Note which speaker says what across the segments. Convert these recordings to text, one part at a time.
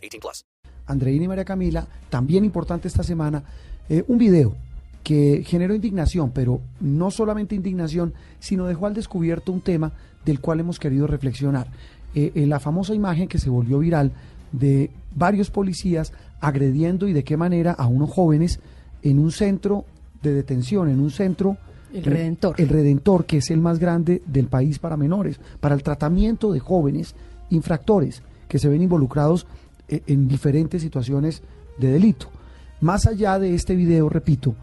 Speaker 1: 18 plus.
Speaker 2: Andreina y María Camila, también importante esta semana, eh, un video que generó indignación, pero no solamente indignación, sino dejó al descubierto un tema del cual hemos querido reflexionar. Eh, eh, la famosa imagen que se volvió viral de varios policías agrediendo y de qué manera a unos jóvenes en un centro de detención, en un centro...
Speaker 3: El Redentor.
Speaker 2: El Redentor, que es el más grande del país para menores, para el tratamiento de jóvenes infractores que se ven involucrados en diferentes situaciones de delito. Más allá de este video, repito,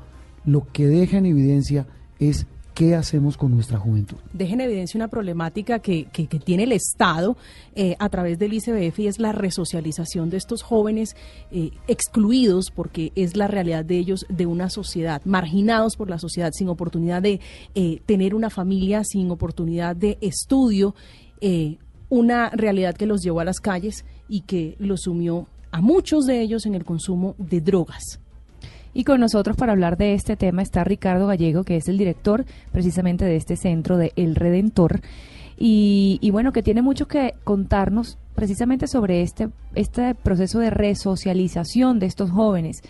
Speaker 2: lo que deja en evidencia es qué hacemos con nuestra juventud.
Speaker 3: Deja en evidencia una problemática que, que, tiene el Estado eh, a través del ICBF y es la resocialización de estos jóvenes eh, excluidos porque es la realidad de ellos de una sociedad, marginados por la sociedad, sin oportunidad de eh, tener una familia, sin oportunidad de estudio, eh, una realidad que los llevó a las calles y que los sumió a muchos de ellos en el consumo de drogas.
Speaker 4: Y con nosotros para hablar de este tema está Ricardo Gallego, que es el director precisamente de este centro de El Redentor. Y, y bueno, que tiene mucho que contarnos precisamente sobre este, este proceso de resocialización de estos jóvenes.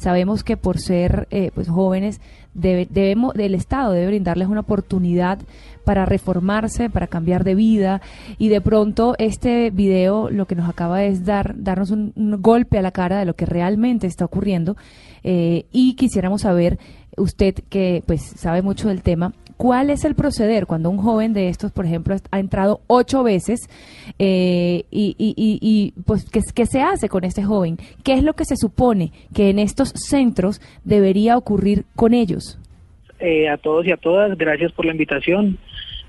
Speaker 4: Sabemos que por ser eh, pues jóvenes debe- debemos el Estado debe brindarles una oportunidad para reformarse, para cambiar de vida y de pronto este video lo que nos acaba es dar darnos un, un golpe a la cara de lo que realmente está ocurriendo eh, y quisiéramos saber usted que pues sabe mucho del tema ¿Cuál es el proceder cuando un joven de estos, por ejemplo, ha entrado ocho veces eh, y, y- y- y, pues ¿qué, se hace con este joven? ¿Qué es lo que se supone que en estos centros debería ocurrir con ellos?
Speaker 5: Eh, a todos y a todas, gracias por la invitación.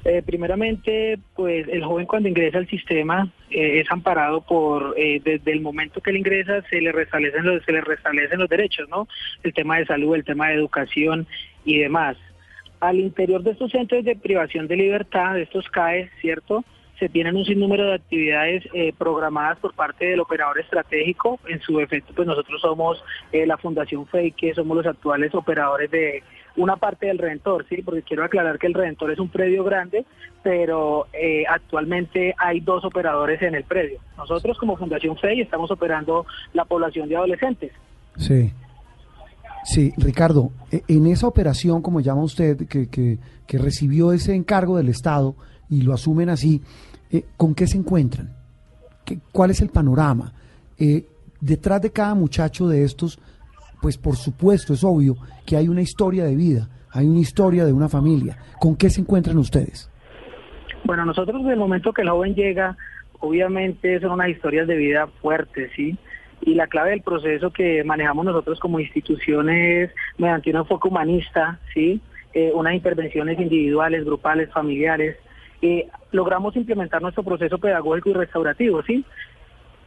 Speaker 5: Eh, primeramente, pues el joven cuando ingresa al sistema eh, es amparado por, eh, desde el momento que él ingresa, se le restablecen los, se le restablecen los derechos, ¿no? El tema de salud, el tema de educación y demás. Al interior de estos centros de privación de libertad, de estos CAE, ¿cierto? Se tienen un sinnúmero de actividades eh, programadas por parte del operador estratégico. En su efecto, pues nosotros somos eh, la Fundación FEI, que somos los actuales operadores de una parte del Redentor, ¿sí? Porque quiero aclarar que el Redentor es un predio grande, pero eh, actualmente hay dos operadores en el predio. Nosotros como Fundación FEI estamos operando la población de adolescentes.
Speaker 2: Sí. Sí, Ricardo, e- en esa operación, como llama usted, que, que, que recibió ese encargo del Estado y lo asumen así, eh, ¿con qué se encuentran? ¿Qué- ¿Cuál es el panorama? Eh, detrás de cada muchacho de estos, pues por supuesto, es obvio que hay una historia de vida, hay una historia de una familia. ¿Con qué se encuentran ustedes?
Speaker 5: Bueno, nosotros desde el momento que el joven llega, obviamente son unas historias de vida fuertes, ¿sí? Y la clave del proceso que manejamos nosotros como instituciones mediante un enfoque humanista, ¿sí? Eh, unas intervenciones individuales, grupales, familiares. eh, logramos implementar nuestro proceso pedagógico y restaurativo, ¿sí?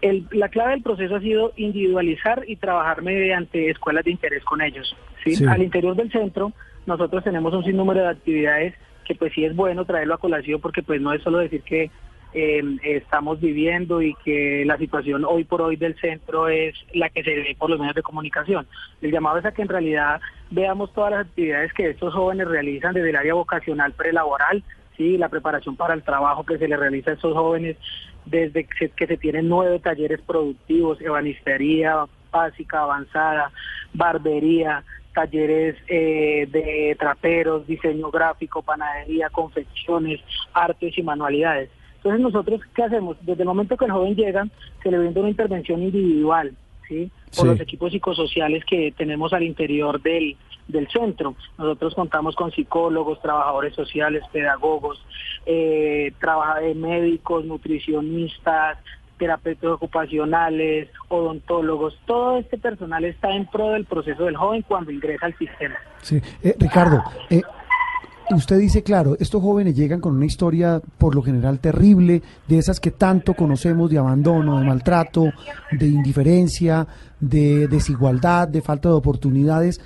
Speaker 5: El- la clave del proceso ha sido individualizar y trabajar mediante escuelas de interés con ellos. ¿sí?
Speaker 2: Sí.
Speaker 5: Al interior del centro nosotros tenemos un sinnúmero de actividades que pues sí es bueno traerlo a colación porque pues no es solo decir que eh, estamos viviendo y que la situación hoy por hoy del centro es la que se ve por los medios de comunicación. El llamado es a que en realidad veamos todas las actividades que estos jóvenes realizan desde el área vocacional prelaboral, sí, la preparación para el trabajo que se le realiza a estos jóvenes, desde que se, que se tienen nueve talleres productivos, ebanistería básica, avanzada, barbería, talleres eh, de traperos, diseño gráfico, panadería, confecciones, artes y manualidades. Entonces nosotros, ¿qué hacemos? Desde el momento que el joven llega, se le brinda una intervención individual, ¿sí? Por
Speaker 2: Sí.
Speaker 5: los equipos psicosociales que tenemos al interior del, del centro. Nosotros contamos con psicólogos, trabajadores sociales, pedagogos, eh, trabaja- eh, médicos, nutricionistas, terapeutas ocupacionales, odontólogos. Todo este personal está en pro del proceso del joven cuando ingresa al sistema.
Speaker 2: Sí. Eh, Ricardo, eh, usted dice, claro, estos jóvenes llegan con una historia por lo general terrible, de esas que tanto conocemos de abandono, de maltrato, de indiferencia, de desigualdad, de falta de oportunidades,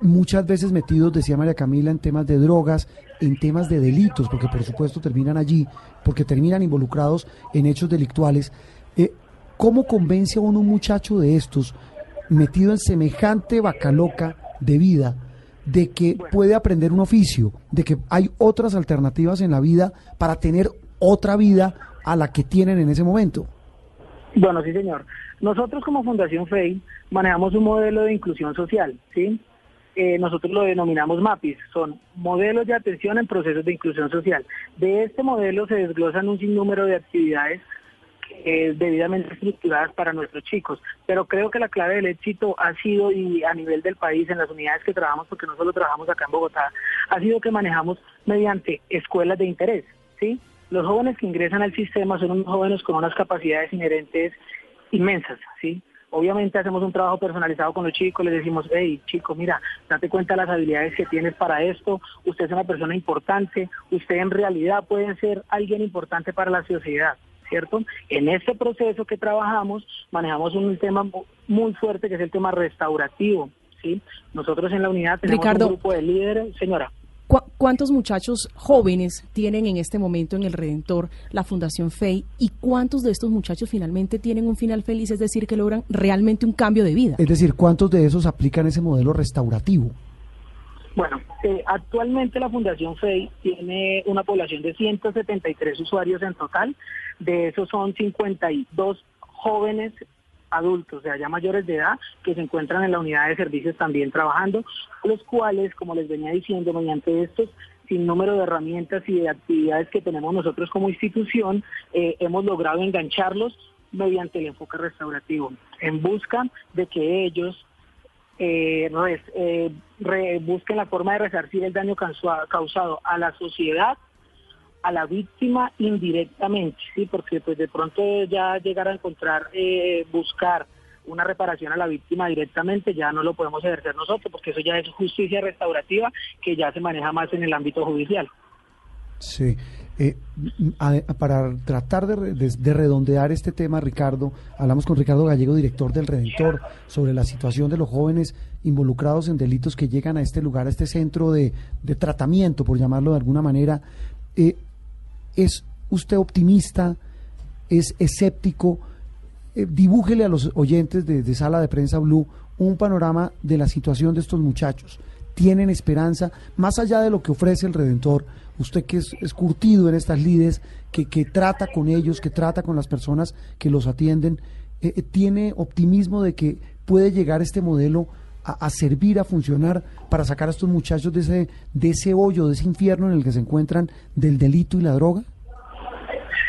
Speaker 2: muchas veces metidos, decía María Camila, en temas de drogas, en temas de delitos, porque por supuesto terminan allí, porque terminan involucrados en hechos delictuales. Eh, ¿Cómo convence a uno un muchacho de estos, metido en semejante vaca loca de vida, de que puede aprender un oficio, de que hay otras alternativas en la vida para tener otra vida a la que tienen en ese momento?
Speaker 5: Bueno, sí, señor. Nosotros como Fundación FEI manejamos un modelo de inclusión social, ¿sí? Eh, nosotros lo denominamos MAPIS, son modelos de atención en procesos de inclusión social. De este modelo se desglosan un sinnúmero de actividades eh, debidamente estructuradas para nuestros chicos, pero creo que la clave del éxito ha sido, y a nivel del país, en las unidades que trabajamos, porque no solo trabajamos acá en Bogotá, ha sido que manejamos mediante escuelas de interés, ¿sí? Los jóvenes que ingresan al sistema son unos jóvenes con unas capacidades inherentes inmensas, ¿sí? Obviamente hacemos un trabajo personalizado con los chicos, les decimos, hey, chico, mira, date cuenta de las habilidades que tienes para esto, usted es una persona importante, usted en realidad puede ser alguien importante para la sociedad, ¿cierto? En este proceso que trabajamos, manejamos un tema muy fuerte que es el tema restaurativo, ¿sí? Nosotros en la unidad tenemos un grupo de líderes, señora.
Speaker 3: ¿Cuántos muchachos jóvenes tienen en este momento en el Redentor la Fundación FEI y cuántos de estos muchachos finalmente tienen un final feliz, es decir, que logran realmente un cambio de vida?
Speaker 2: Es decir, ¿cuántos de esos aplican ese modelo restaurativo?
Speaker 5: Bueno, eh, actualmente la Fundación FEI tiene una población de 173 usuarios en total, de esos son 52 jóvenes adultos, o sea, ya mayores de edad, que se encuentran en la unidad de servicios también trabajando, los cuales, como les venía diciendo, mediante estos sin número de herramientas y de actividades que tenemos nosotros como institución, eh, hemos logrado engancharlos mediante el enfoque restaurativo, en busca de que ellos eh, eh busquen la forma de resarcir el daño causado a la sociedad a la víctima indirectamente, sí, porque pues de pronto ya llegar a encontrar, eh, buscar una reparación a la víctima directamente ya no lo podemos ejercer nosotros, porque eso ya es justicia restaurativa que ya se maneja más en el ámbito judicial.
Speaker 2: Sí. Eh, para tratar de, de, redondear este tema, Ricardo, hablamos con Ricardo Gallego, director del Redentor, sobre la situación de los jóvenes involucrados en delitos que llegan a este lugar, a este centro de, de tratamiento, por llamarlo de alguna manera. Eh, ¿Es usted optimista? ¿Es escéptico? Eh, dibújele a los oyentes de, Sala de Prensa Blue un panorama de la situación de estos muchachos. ¿Tienen esperanza? Más allá de lo que ofrece el Redentor, usted que es, curtido en estas lides, que, que, trata con ellos, que trata con las personas que los atienden, eh, eh, ¿tiene optimismo de que puede llegar este modelo a, servir, a funcionar para sacar a estos muchachos de ese, de ese hoyo, de ese infierno en el que se encuentran del delito y la droga?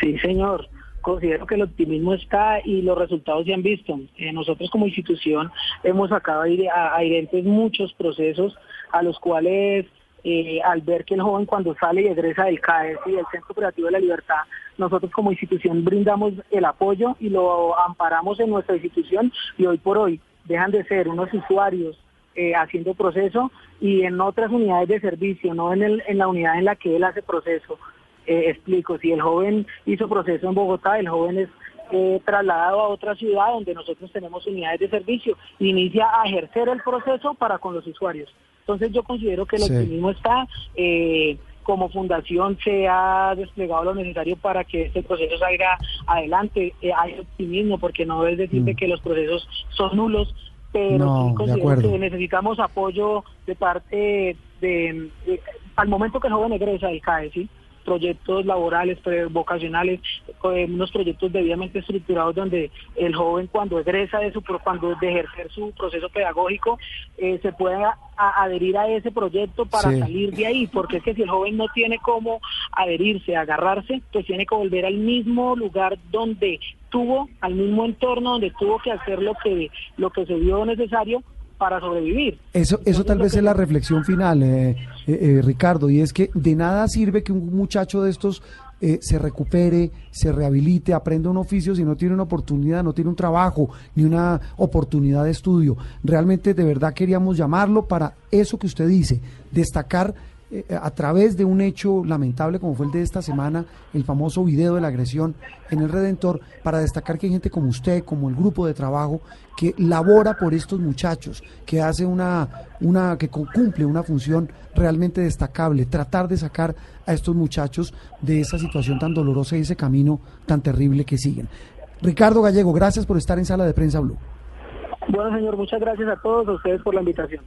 Speaker 5: Sí, señor. Considero que el optimismo está y los resultados se han visto. Eh, nosotros como institución hemos sacado a adherentes muchos procesos a los cuales eh, al ver que el joven cuando sale y egresa del CAES y del Centro Operativo de la Libertad, nosotros como institución brindamos el apoyo y lo amparamos en nuestra institución y hoy por hoy dejan de ser unos usuarios eh, haciendo proceso y en otras unidades de servicio, no en, el, en la unidad en la que él hace proceso. Eh, explico, si el joven hizo proceso en Bogotá, el joven es eh, trasladado a otra ciudad donde nosotros tenemos unidades de servicio inicia a ejercer el proceso para con los usuarios. Entonces yo considero que el optimismo está, como fundación se ha desplegado lo necesario para que este proceso salga adelante. hay optimismo porque no es decir mm. que los procesos son nulos, pero sí considero que necesitamos apoyo de parte de, al momento que el joven egresa del CAE, ¿sí? Proyectos laborales, vocacionales, eh, unos proyectos debidamente estructurados donde el joven cuando egresa de su cuando de ejercer su proceso pedagógico eh, se pueda adherir a ese proyecto para salir de ahí, porque es que si el joven no tiene cómo adherirse, agarrarse, pues tiene que volver al mismo lugar donde tuvo, al mismo entorno donde tuvo que hacer lo que lo que se vio necesario para sobrevivir.
Speaker 2: Eso, eso tal vez es la reflexión final, eh, eh, eh, Ricardo, y es que de nada sirve que un muchacho de estos se recupere, se rehabilite, aprenda un oficio si no tiene una oportunidad, no tiene un trabajo ni una oportunidad de estudio. Realmente de verdad queríamos llamarlo para eso que usted dice, destacar eh, a través de un hecho lamentable como fue el de esta semana, el famoso video de la agresión en el Redentor, para destacar que hay gente como usted, como el grupo de trabajo, que labora por estos muchachos, que hace una, una, que cumple una función realmente destacable, tratar de sacar a estos muchachos de esa situación tan dolorosa y ese camino tan terrible que siguen. Ricardo Gallego, gracias por estar en Sala de Prensa Blue.
Speaker 5: Bueno, señor, muchas gracias a todos, ustedes por la invitación.